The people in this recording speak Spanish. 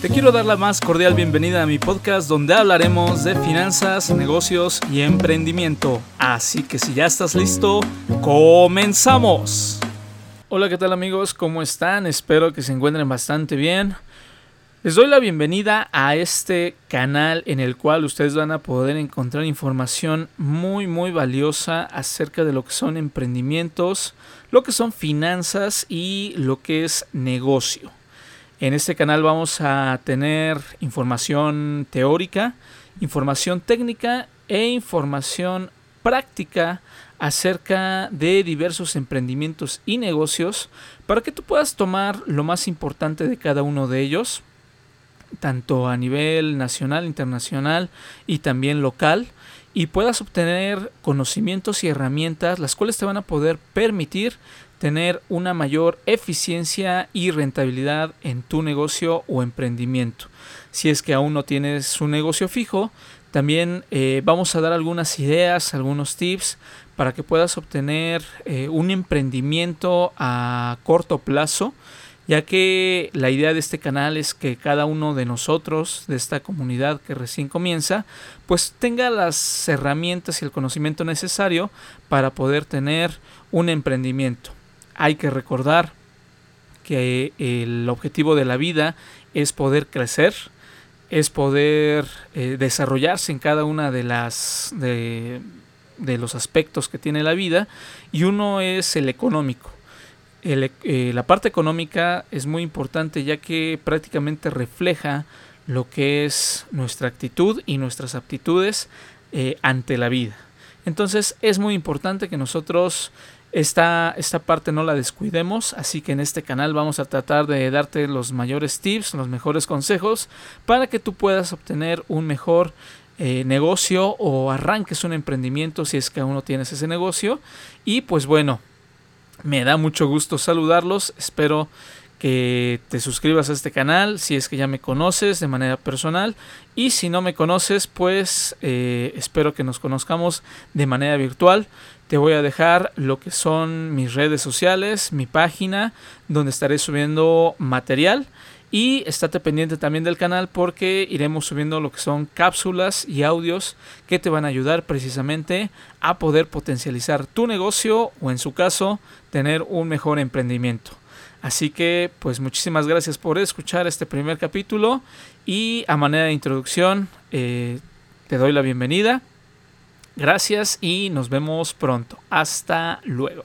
Te quiero dar la más cordial bienvenida a mi podcast donde hablaremos de finanzas, negocios y emprendimiento. Así que si ya estás listo, comenzamos. Hola, ¿qué tal amigos? ¿Cómo están? Espero que se encuentren bastante bien. Les doy la bienvenida a este canal en el cual ustedes van a poder encontrar información muy muy valiosa acerca de lo que son emprendimientos, lo que son finanzas y lo que es negocio. En este canal vamos a tener información teórica, información técnica e información práctica acerca de diversos emprendimientos y negocios para que tú puedas tomar lo más importante de cada uno de ellos, tanto a nivel nacional, internacional y también local, y puedas obtener conocimientos y herramientas las cuales te van a poder permitir tener una mayor eficiencia y rentabilidad en tu negocio o emprendimiento. Si es que aún no tienes un negocio fijo, también eh, vamos a dar algunas ideas, algunos tips para que puedas obtener eh, un emprendimiento a corto plazo, ya que la idea de este canal es que cada uno de nosotros, de esta comunidad que recién comienza, pues tenga las herramientas y el conocimiento necesario para poder tener un emprendimiento hay que recordar que el objetivo de la vida es poder crecer, es poder eh, desarrollarse en cada una de las de, los aspectos que tiene la vida y uno es el económico. Eh, la parte económica es muy importante ya que prácticamente refleja lo que es nuestra actitud y nuestras aptitudes eh, ante la vida. Entonces es muy importante que nosotros esta, esta parte no la descuidemos, así que en este canal vamos a tratar de darte los mayores tips, los mejores consejos para que tú puedas obtener un mejor eh, negocio o arranques un emprendimiento si es que aún no tienes ese negocio. Y pues bueno, me da mucho gusto saludarlos, espero que te suscribas a este canal si es que ya me conoces de manera personal. Y si no me conoces pues eh, espero que nos conozcamos de manera virtual te voy a dejar lo que son mis redes sociales mi página donde estaré subiendo material y estate pendiente también del canal porque iremos subiendo lo que son cápsulas y audios que te van a ayudar precisamente a poder potencializar tu negocio o en su caso tener un mejor emprendimiento. Así que pues muchísimas gracias por escuchar este primer capítulo y a manera de introducción eh, te doy la bienvenida. Gracias y nos vemos pronto. Hasta luego.